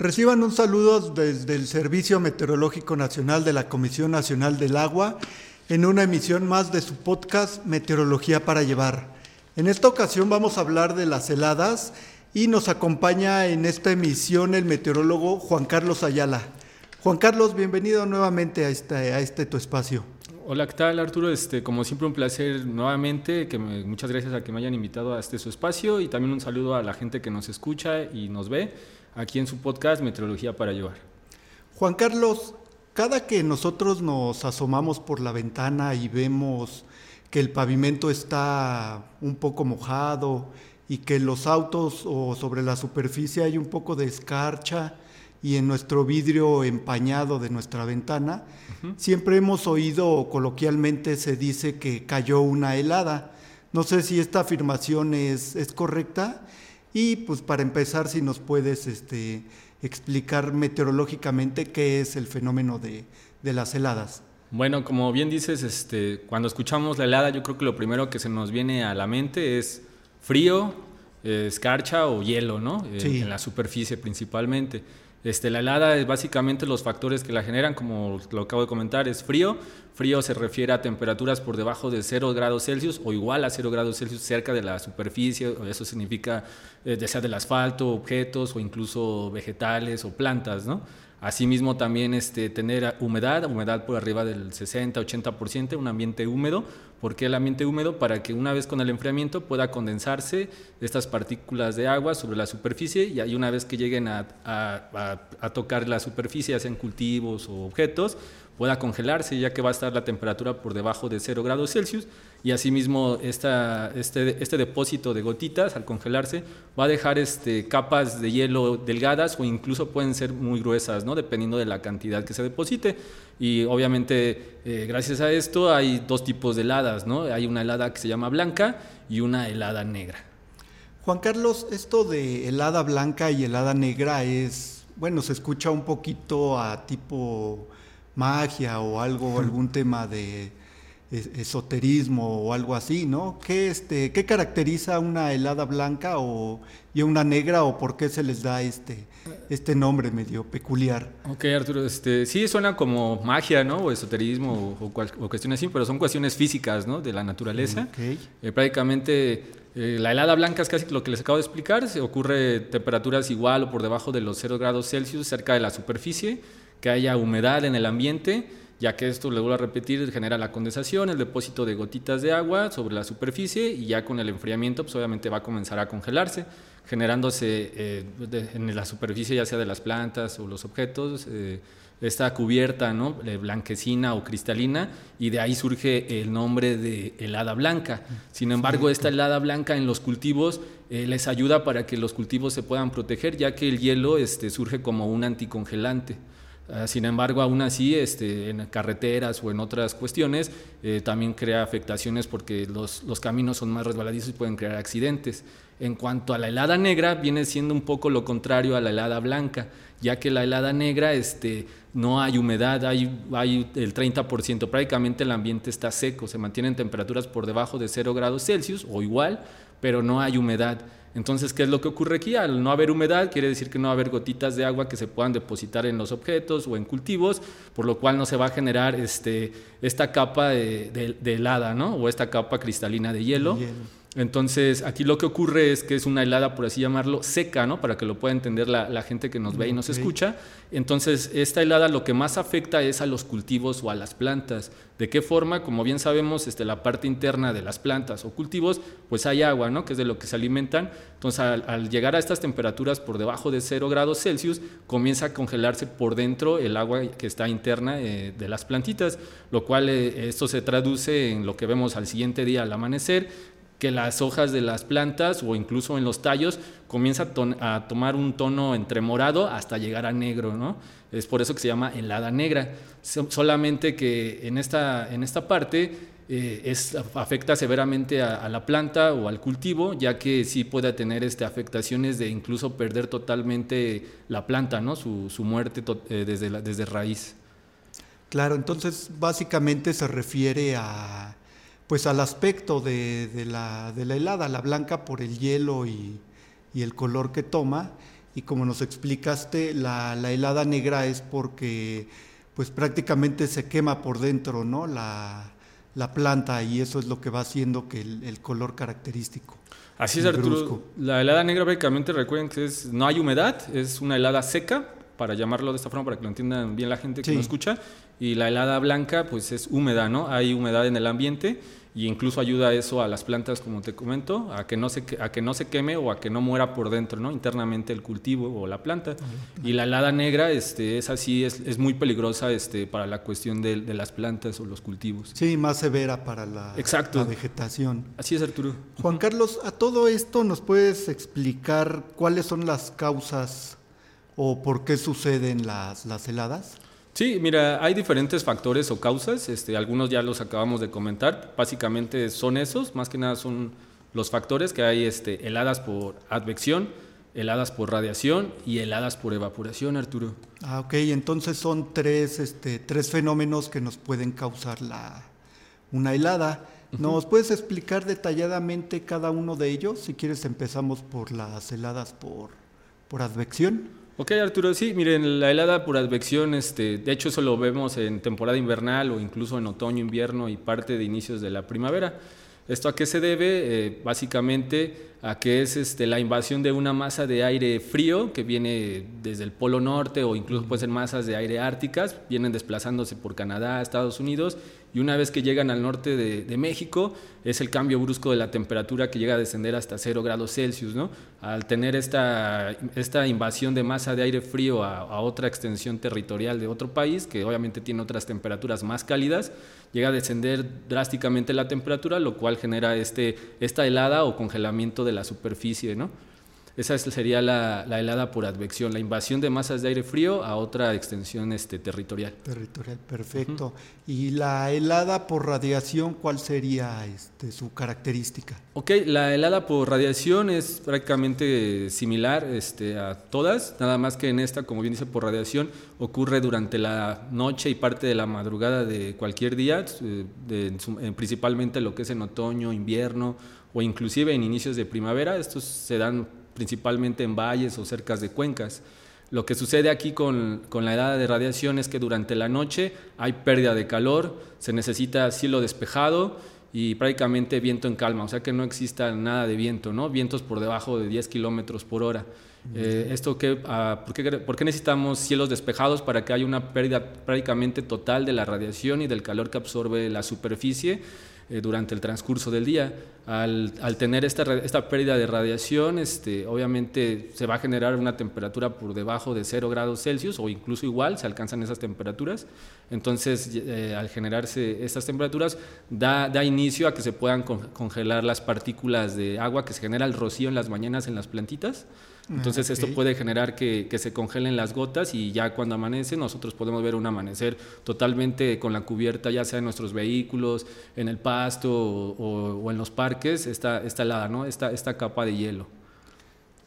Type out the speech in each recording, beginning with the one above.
Reciban un saludo desde el Servicio Meteorológico Nacional de la Comisión Nacional del Agua en una emisión más de su podcast Meteorología para llevar. En esta ocasión vamos a hablar de las heladas y nos acompaña en esta emisión el meteorólogo Juan Carlos Ayala. Juan Carlos, bienvenido nuevamente a este, a este tu espacio. Hola, ¿qué tal Arturo? Este, como siempre un placer nuevamente, que muchas gracias a que me hayan invitado a este su espacio y también un saludo a la gente que nos escucha y nos ve aquí en su podcast Meteorología para llevar. Juan Carlos, cada que nosotros nos asomamos por la ventana y vemos que el pavimento está un poco mojado y que los autos o sobre la superficie hay un poco de escarcha y en nuestro vidrio empañado de nuestra ventana, siempre hemos oído coloquialmente se dice que cayó una helada. No sé si esta afirmación es, es correcta y pues para empezar si nos puedes este, explicar meteorológicamente qué es el fenómeno de, las heladas. Bueno, como bien dices, este, cuando escuchamos la helada, yo creo que lo primero que se nos viene a la mente es frío, escarcha o hielo, ¿no? En la superficie principalmente. Este, la helada es básicamente los factores que la generan, como lo acabo de comentar, es frío. Frío se refiere a temperaturas por debajo de 0 grados Celsius o igual a 0 grados Celsius cerca de la superficie. Eso significa eh, sea del asfalto, objetos o incluso vegetales o plantas, ¿no? Asimismo también este, tener humedad, humedad por arriba del 60-80%, un ambiente húmedo. ¿Por qué el ambiente húmedo? Para que una vez con el enfriamiento pueda condensarse estas partículas de agua sobre la superficie y una vez que lleguen a, a tocar la superficie, ya sean cultivos o objetos, pueda congelarse ya que va a estar la temperatura por debajo de 0 grados Celsius y asimismo esta, este, este depósito de gotitas al congelarse va a dejar este, capas de hielo delgadas o incluso pueden ser muy gruesas, ¿no? dependiendo de la cantidad que se deposite. Y obviamente eh, gracias a esto hay dos tipos de heladas, ¿no? hay una helada que se llama blanca y una helada negra. Juan Carlos, esto de helada blanca y helada negra es, bueno, se escucha un poquito a tipo magia o algo, algún tema de esoterismo o algo así, ¿no? ¿Qué, este, ¿Qué caracteriza una helada blanca o, y una negra o por qué se les da este, este nombre medio peculiar? Ok, Arturo, este, sí suena como magia, ¿no? O esoterismo o, o, cuestiones así, pero son cuestiones físicas, ¿no? De la naturaleza. Okay. Eh, prácticamente eh, la helada blanca es casi lo que les acabo de explicar, se ocurre temperaturas igual o por debajo de los 0 grados Celsius cerca de la superficie, que haya humedad en el ambiente ya que esto, le vuelvo a repetir, genera la condensación, el depósito de gotitas de agua sobre la superficie y ya con el enfriamiento, pues obviamente va a comenzar a congelarse, generándose eh, en la superficie ya sea de las plantas o los objetos, eh, esta cubierta ¿no? blanquecina o cristalina y de ahí surge el nombre de helada blanca. Sin embargo, esta helada blanca en los cultivos eh, les ayuda para que los cultivos se puedan proteger, ya que el hielo este, surge como un anticongelante. Ah, sin embargo, aún así, este, en carreteras o en otras cuestiones, eh, también crea afectaciones porque los, los, caminos son más resbaladizos y pueden crear accidentes. En cuanto a la helada negra, viene siendo un poco lo contrario a la helada blanca, ya que la helada negra este, no hay humedad, hay, hay el 30%, prácticamente el ambiente está seco, se mantienen temperaturas por debajo de 0 grados Celsius o igual, pero no hay humedad. Entonces, ¿qué es lo que ocurre aquí? Al no haber humedad, quiere decir que no va a haber gotitas de agua que se puedan depositar en los objetos o en cultivos, por lo cual no se va a generar este, esta capa de, helada, ¿no? O esta capa cristalina de hielo. Entonces, aquí lo que ocurre es que es una helada, por así llamarlo, seca, ¿no? Para que lo pueda entender la, gente que nos ve y nos escucha. Entonces, esta helada lo que más afecta es a los cultivos o a las plantas. ¿De qué forma? Como bien sabemos, este, la parte interna de las plantas o cultivos, pues hay agua, ¿no? Que es de lo que se alimentan. Entonces, al, llegar a estas temperaturas por debajo de 0 grados Celsius, comienza a congelarse por dentro el agua que está interna eh, de las plantitas, lo cual eh, esto se traduce en lo que vemos al siguiente día al amanecer, que las hojas de las plantas o incluso en los tallos comienza a, tomar un tono entre morado hasta llegar a negro, ¿no? Es por eso que se llama helada negra. solamente que en esta, en esta parte eh, es, afecta severamente a, la planta o al cultivo, ya que sí puede tener este, afectaciones de incluso perder totalmente la planta, ¿no? su, muerte eh, desde, desde raíz. Claro, entonces básicamente se refiere a, pues al aspecto de, de, la, de la, helada, la blanca por el hielo y, y, el color que toma, y como nos explicaste, la, la helada negra es porque pues prácticamente se quema por dentro, ¿no? La, la planta y eso es lo que va haciendo que el, color característico. Así es, Arturo. La helada negra básicamente recuerden que es, no hay humedad, es una helada seca, para llamarlo de esta forma, para que lo entiendan bien la gente que lo escucha. Y la helada blanca, pues es húmeda, ¿no? Hay humedad en el ambiente y incluso ayuda eso a las plantas, como te comento, a que no se, a que no se queme o a que no muera por dentro, ¿no? internamente el cultivo o la planta. Y la helada negra este, es así, es, es muy peligrosa este, para la cuestión de, de, las plantas o los cultivos. Sí, más severa para la, Exacto. la vegetación. Así es, Arturo. Juan Carlos, a todo esto nos puedes explicar cuáles son las causas o por qué suceden las, las heladas? Sí, mira, hay diferentes factores o causas, este, algunos ya los acabamos de comentar, básicamente son esos, más que nada son los factores que hay este, heladas por advección, heladas por radiación y heladas por evaporación, Arturo. Ah, ok, entonces son tres, este, tres fenómenos que nos pueden causar la, una helada. ¿Nos puedes explicar detalladamente cada uno de ellos? Si quieres empezamos por las heladas por, por advección. Ok, Arturo, sí, miren, la helada por advección, este, de hecho eso lo vemos en temporada invernal o incluso en otoño, invierno y parte de inicios de la primavera. ¿Esto a qué se debe? Eh, básicamente a que es este, la invasión de una masa de aire frío que viene desde el Polo Norte o incluso pueden ser masas de aire árticas, vienen desplazándose por Canadá, Estados Unidos y una vez que llegan al norte de, México es el cambio brusco de la temperatura que llega a descender hasta 0 grados Celsius. ¿no? Al tener esta, esta invasión de masa de aire frío a, otra extensión territorial de otro país, que obviamente tiene otras temperaturas más cálidas, llega a descender drásticamente la temperatura, lo cual genera este, esta helada o congelamiento de la superficie. ¿no? Esa sería la, helada por advección, la invasión de masas de aire frío a otra extensión este, territorial. Territorial, perfecto. ¿Y la helada por radiación, cuál sería este, su característica? Ok, la helada por radiación es prácticamente similar este, a todas, nada más que en esta, como bien dice, por radiación ocurre durante la noche y parte de la madrugada de cualquier día, eh, principalmente lo que es en otoño, invierno o inclusive en inicios de primavera. Estos se dan principalmente en valles o cercas de cuencas. Lo que sucede aquí con, con, la edad de radiación es que durante la noche hay pérdida de calor, se necesita cielo despejado y prácticamente viento en calma, o sea que no exista nada de viento, ¿no? vientos por debajo de 10 kilómetros por hora. Eh, esto que, ah, ¿por, qué, ¿Por qué necesitamos cielos despejados para que haya una pérdida prácticamente total de la radiación y del calor que absorbe la superficie? Eh, durante el transcurso del día. Al, al tener esta, esta, pérdida de radiación, este, obviamente se va a generar una temperatura por debajo de 0 grados Celsius o incluso igual, se alcanzan esas temperaturas. Entonces, eh, al generarse estas temperaturas, da, da, inicio a que se puedan congelar las partículas de agua que se genera el rocío en las mañanas en las plantitas. Entonces esto puede generar que, se congelen las gotas y ya cuando amanece nosotros podemos ver un amanecer totalmente con la cubierta, ya sea en nuestros vehículos, en el pasto o, en los parques, esta, esta helada, ¿no? esta, esta capa de hielo.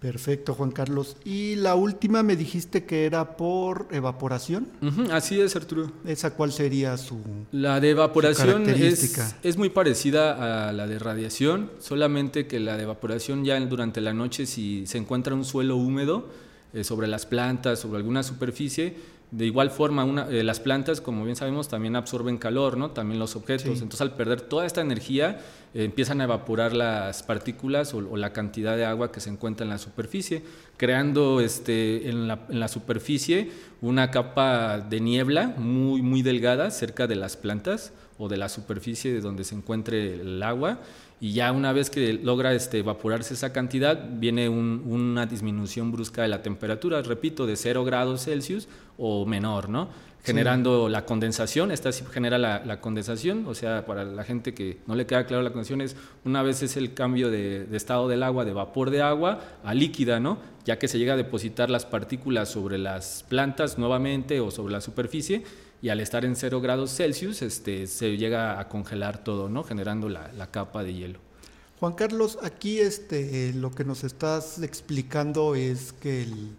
Perfecto, Juan Carlos. Y la última me dijiste que era por evaporación. así es, Arturo. ¿Esa cuál sería su La de evaporación es, es, muy parecida a la de radiación, solamente que la de evaporación ya durante la noche si se encuentra un suelo húmedo eh, sobre las plantas, sobre alguna superficie, de igual forma, una, eh, las plantas, como bien sabemos, también absorben calor, ¿no? También los objetos. Entonces, al perder toda esta energía, eh, empiezan a evaporar las partículas o, la cantidad de agua que se encuentra en la superficie, creando este, en, la, en la superficie una capa de niebla muy, muy delgada cerca de las plantas o de la superficie de donde se encuentre el agua y ya una vez que logra este, evaporarse esa cantidad, viene una disminución brusca de la temperatura, repito, de 0 grados Celsius o menor, ¿no? Generando la condensación, esta sí genera la, condensación, o sea, para la gente que no le queda claro la condensación es una vez es el cambio de, de, estado del agua, de vapor de agua a líquida, ¿no? Ya que se llega a depositar las partículas sobre las plantas nuevamente o sobre la superficie y al estar en 0 grados Celsius este, se llega a congelar todo, ¿no? generando la, capa de hielo. Juan Carlos, aquí este, lo que nos estás explicando es que el,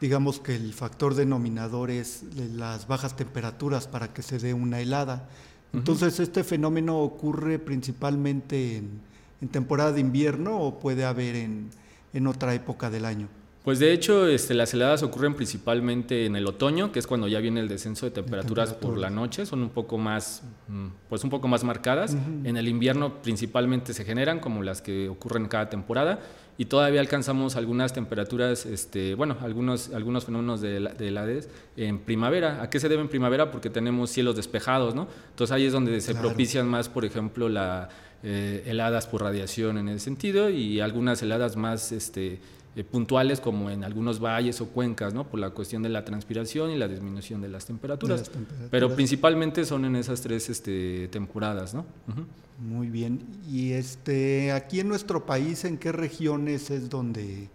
digamos que el factor denominador es las bajas temperaturas para que se dé una helada. Entonces, ¿este fenómeno ocurre principalmente en, en, temporada de invierno o puede haber en, en otra época del año? Pues de hecho, este, las heladas ocurren principalmente en el otoño, que es cuando ya viene el descenso de temperaturas por la noche, son un poco más, mm, pues un poco más marcadas. En el invierno principalmente se generan, como las que ocurren cada temporada, y todavía alcanzamos algunas temperaturas, este, bueno, algunos, algunos fenómenos de, de helades en primavera. ¿A qué se debe en primavera? Porque tenemos cielos despejados, ¿no? Entonces ahí es donde se propician más, por ejemplo, la eh, heladas por radiación en ese sentido y algunas heladas más, este, eh, puntuales como en algunos valles o cuencas, ¿no? por la cuestión de la transpiración y la disminución de las temperaturas. Pero principalmente son en esas tres este, temporadas. ¿no? Muy bien. Y este, aquí en nuestro país, ¿en qué regiones es donde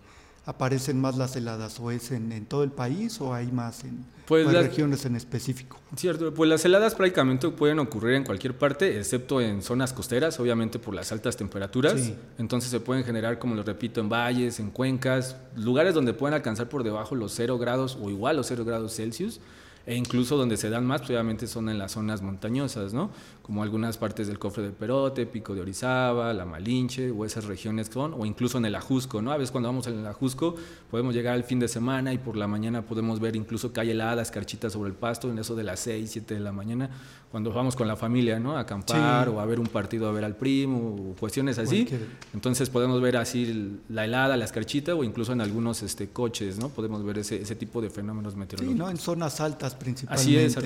aparecen más las heladas? ¿O es en, todo el país o hay más en pues regiones en específico? Cierto, pues las heladas prácticamente pueden ocurrir en cualquier parte, excepto en zonas costeras, obviamente por las altas temperaturas. Entonces se pueden generar, como lo repito, en valles, en cuencas, lugares donde pueden alcanzar por debajo los 0 grados o igual los 0 grados Celsius e incluso donde se dan más, pues, obviamente son en las zonas montañosas, ¿no? Como algunas partes del cofre de Perote, Pico de Orizaba, La Malinche, o esas regiones son, o incluso en el Ajusco, ¿no? A veces cuando vamos en el Ajusco podemos llegar al fin de semana y por la mañana podemos ver incluso que hay heladas, carchitas sobre el pasto, en eso de las 6, 7 de la mañana, cuando vamos con la familia, ¿no? A acampar o a ver un partido, a ver al primo, o cuestiones así. Entonces podemos ver así la helada, la escarchita, o incluso en algunos este, coches, ¿no? Podemos ver ese, ese tipo de fenómenos meteorológicos. Sí, ¿no? En zonas altas principalmente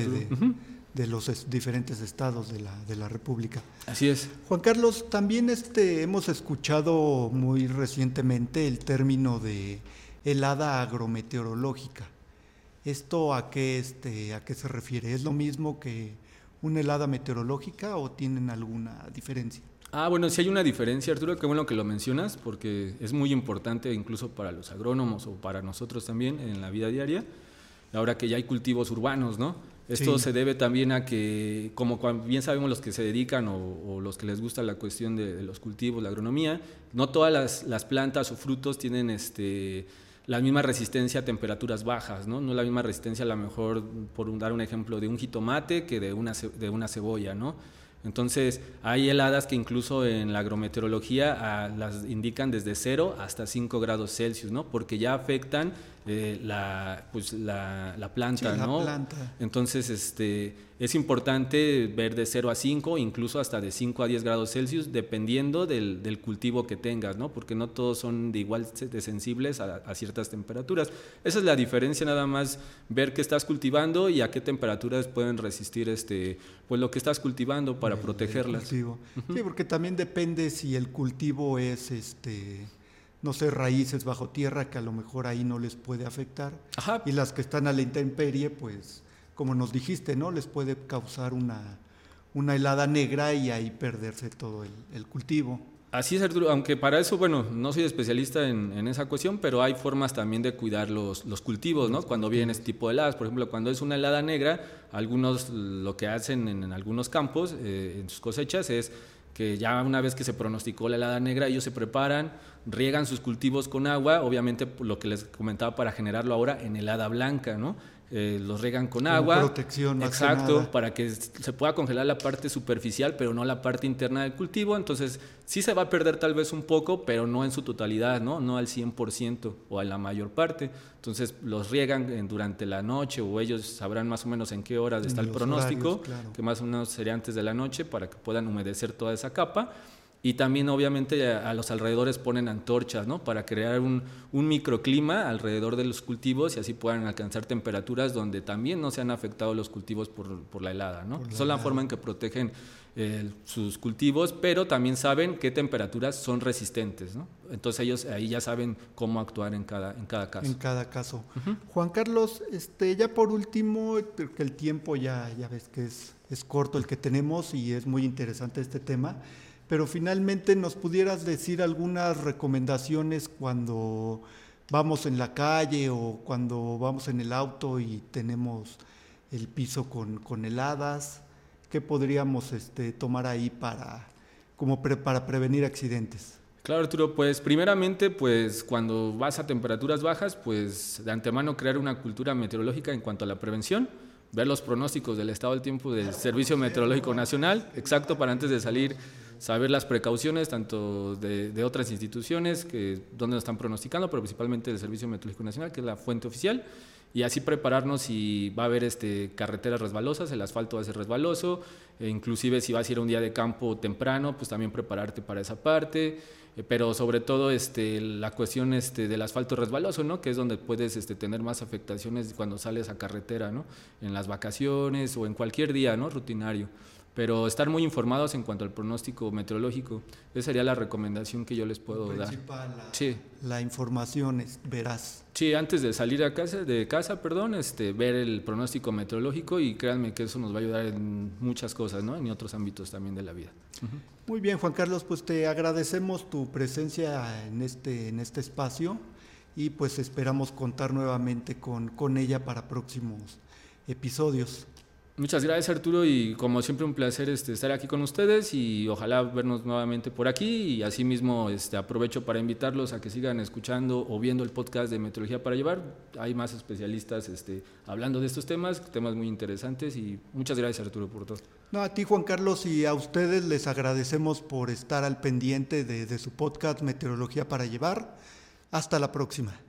de, los diferentes estados de la, de la, República. Así es. Juan Carlos, también este, hemos escuchado muy recientemente el término de helada agrometeorológica. ¿Esto a qué, este, a qué se refiere? ¿Es lo mismo que una helada meteorológica o tienen alguna diferencia? Ah, bueno, sí hay una diferencia, Arturo, qué bueno que lo mencionas, porque es muy importante incluso para los agrónomos o para nosotros también en la vida diaria ahora que ya hay cultivos urbanos, ¿no? Esto se debe también a que, como bien sabemos los que se dedican o, los que les gusta la cuestión de, los cultivos, la agronomía, no todas las, plantas o frutos tienen este, la misma resistencia a temperaturas bajas, ¿no? No la misma resistencia a lo mejor, por dar un ejemplo, de un jitomate que de una, de una cebolla, ¿no? Entonces, hay heladas que incluso en la agrometeorología las indican desde 0 hasta 5 grados Celsius, ¿no? Porque ya afectan eh, la, pues la, la planta, ¿no? Entonces, este, es importante ver de 0 a 5, incluso hasta de 5 a 10 grados Celsius, dependiendo del, del cultivo que tengas, ¿no? Porque no todos son de igual de sensibles a, a, ciertas temperaturas. Esa es la diferencia, nada más ver qué estás cultivando y a qué temperaturas pueden resistir este, pues lo que estás cultivando para protegerlas. Sí, porque también depende si el cultivo es este no sé, raíces bajo tierra que a lo mejor ahí no les puede afectar. Y las que están a la intemperie, pues, como nos dijiste, ¿no? Les puede causar una, una helada negra y ahí perderse todo el, cultivo. Así es, Arturo, aunque para eso, bueno, no soy especialista en, esa cuestión, pero hay formas también de cuidar los, los cultivos, ¿no? Cuando viene este tipo de heladas, por ejemplo, cuando es una helada negra, algunos lo que hacen en, algunos campos, eh, en sus cosechas, es que ya una vez que se pronosticó la helada negra, ellos se preparan, riegan sus cultivos con agua, obviamente lo que les comentaba para generarlo ahora en helada blanca, ¿no? Eh, los regan con agua. Protección, Exacto, para que se pueda congelar la parte superficial, pero no la parte interna del cultivo. Entonces, sí se va a perder tal vez un poco, pero no en su totalidad, ¿no? No al 100% o a la mayor parte. Entonces, los riegan durante la noche o ellos sabrán más o menos en qué horas está el pronóstico, que más o menos sería antes de la noche, para que puedan humedecer toda esa capa. Y también obviamente a, los alrededores ponen antorchas, ¿no? Para crear un, microclima alrededor de los cultivos y así puedan alcanzar temperaturas donde también no se han afectado los cultivos por, la helada, ¿no? Son la forma en que protegen sus cultivos, pero también saben qué temperaturas son resistentes. ¿no? Entonces ellos ahí ya saben cómo actuar en cada, en cada caso. En cada caso. Juan Carlos, este, ya por último, que el tiempo ya, ya ves que es, es corto el que tenemos y es muy interesante este tema, pero finalmente nos pudieras decir algunas recomendaciones cuando vamos en la calle o cuando vamos en el auto y tenemos el piso con, con heladas, ¿qué podríamos este, tomar ahí para, como para prevenir accidentes? Claro, Arturo, pues primeramente, pues cuando vas a temperaturas bajas, pues de antemano crear una cultura meteorológica en cuanto a la prevención, ver los pronósticos del estado del tiempo del Servicio Meteorológico Nacional, exacto para antes de salir saber las precauciones tanto de, otras instituciones que donde nos están pronosticando, pero principalmente del Servicio Meteorológico Nacional, que es la fuente oficial, y así prepararnos si va a haber este, carreteras resbalosas, el asfalto va a ser resbaloso, e inclusive si vas a ir un día de campo temprano, pues también prepararte para esa parte, eh, pero sobre todo este, la cuestión este, del asfalto resbaloso, ¿no? que es donde puedes este, tener más afectaciones cuando sales a carretera, ¿no? en las vacaciones o en cualquier día ¿no? rutinario pero estar muy informados en cuanto al pronóstico meteorológico. Esa sería la recomendación que yo les puedo dar. La, sí. la información es veraz. Sí, antes de salir a casa, de casa, perdón, este, ver el pronóstico meteorológico y créanme que eso nos va a ayudar en muchas cosas, ¿no? En otros ámbitos también de la vida. Muy bien, Juan Carlos, pues te agradecemos tu presencia en este, en este espacio y pues esperamos contar nuevamente con, con ella para próximos episodios. Muchas gracias Arturo y como siempre un placer este, estar aquí con ustedes y ojalá vernos nuevamente por aquí y asimismo este, aprovecho para invitarlos a que sigan escuchando o viendo el podcast de Meteorología para Llevar. Hay más especialistas este, hablando de estos temas, temas muy interesantes y muchas gracias Arturo por todo. No, a ti Juan Carlos y a ustedes les agradecemos por estar al pendiente de su podcast Meteorología para Llevar. Hasta la próxima.